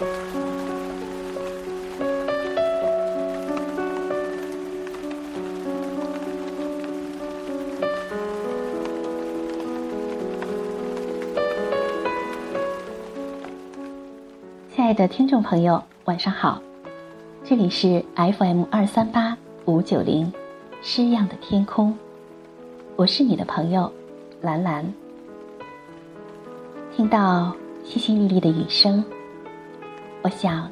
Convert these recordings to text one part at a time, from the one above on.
亲爱的听众朋友，晚上好，这里是 FM 二三八五九零，诗样的天空，我是你的朋友兰兰。听到淅淅沥沥的雨声，我想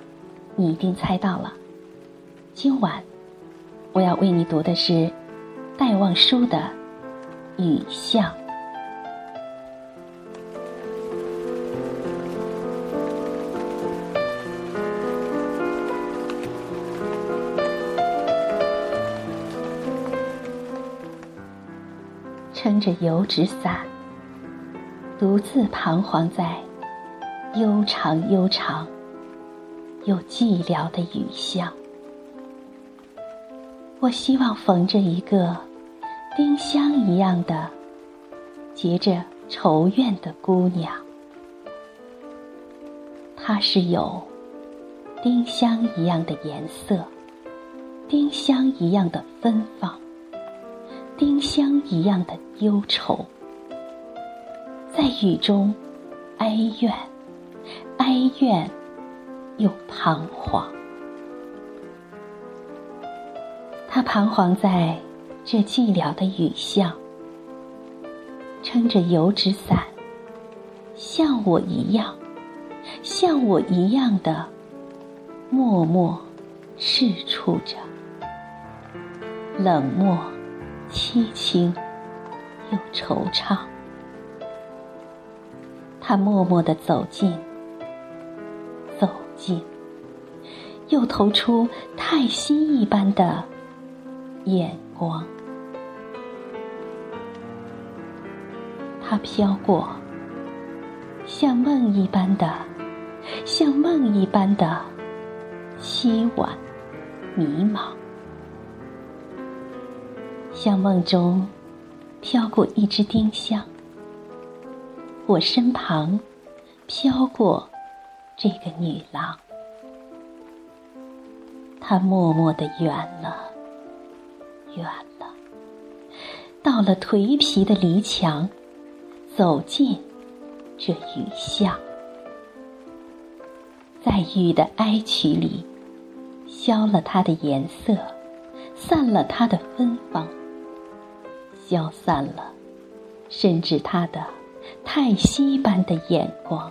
你一定猜到了，今晚我要为你读的是戴望舒的《雨巷》。撑着油纸伞，独自彷徨在悠长悠长又寂寥的雨巷。我希望逢着一个丁香一样的结着愁怨的姑娘，她是有丁香一样的颜色，丁香一样的芬芳。丁香一样的忧愁，在雨中哀怨，哀怨又彷徨。他彷徨在这寂寥的雨巷，撑着油纸伞，像我一样，像我一样的默默视触着，冷漠。凄清又惆怅，他默默的走近，走近，又投出太息一般的眼光。他飘过，像梦一般的，像梦一般的凄婉迷茫。像梦中飘过一只丁香，我身旁飘过这个女郎，她默默的远了，远了，到了颓皮的篱墙，走进这雨巷，在雨的哀曲里，消了它的颜色，散了它的芬芳。消散了，甚至他的叹息般的眼光，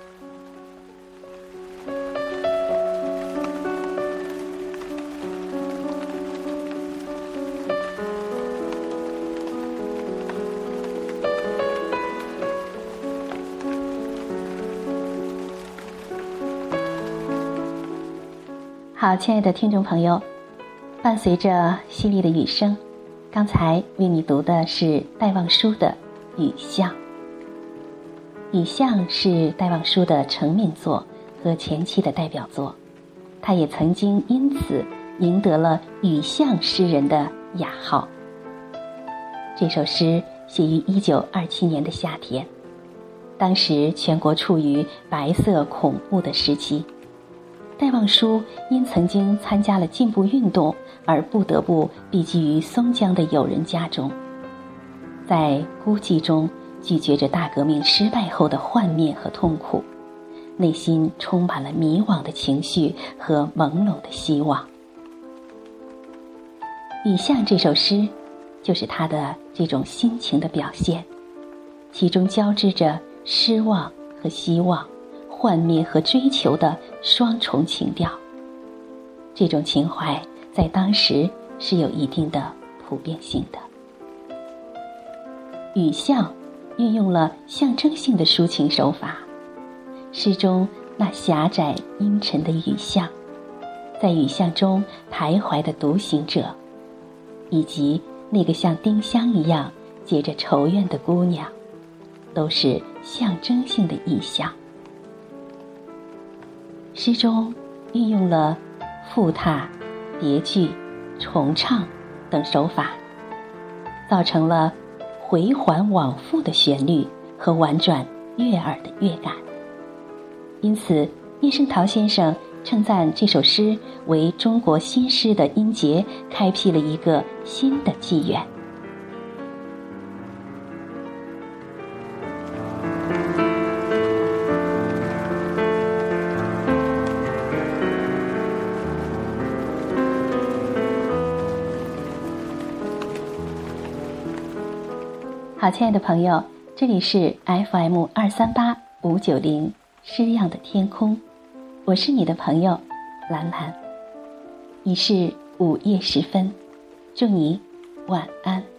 好，亲爱的听众朋友，伴随着淅沥的雨声。刚才为你读的是戴望舒的《雨巷》。《雨巷》是戴望舒的成名作和前期的代表作，他也曾经因此赢得了“雨巷诗人”的雅号。这首诗写于一九二七年的夏天，当时全国处于白色恐怖的时期。戴望舒因曾经参加了进步运动，而不得不避居于松江的友人家中，在孤寂中咀嚼着大革命失败后的幻灭和痛苦，内心充满了迷惘的情绪和朦胧的希望。《雨巷》这首诗，就是他的这种心情的表现，其中交织着失望和希望。幻灭和追求的双重情调，这种情怀在当时是有一定的普遍性的。雨巷运用了象征性的抒情手法，诗中那狭窄阴沉的雨巷，在雨巷中徘徊的独行者，以及那个像丁香一样结着愁怨的姑娘，都是象征性的意象。诗中运用了复沓、叠句、重唱等手法，造成了回环往复的旋律和婉转悦耳的乐感。因此，叶圣陶先生称赞这首诗为中国新诗的音节，开辟了一个新的纪元。好，亲爱的朋友，这里是 FM 二三八五九零诗样的天空，我是你的朋友兰兰。已是午夜时分，祝你晚安。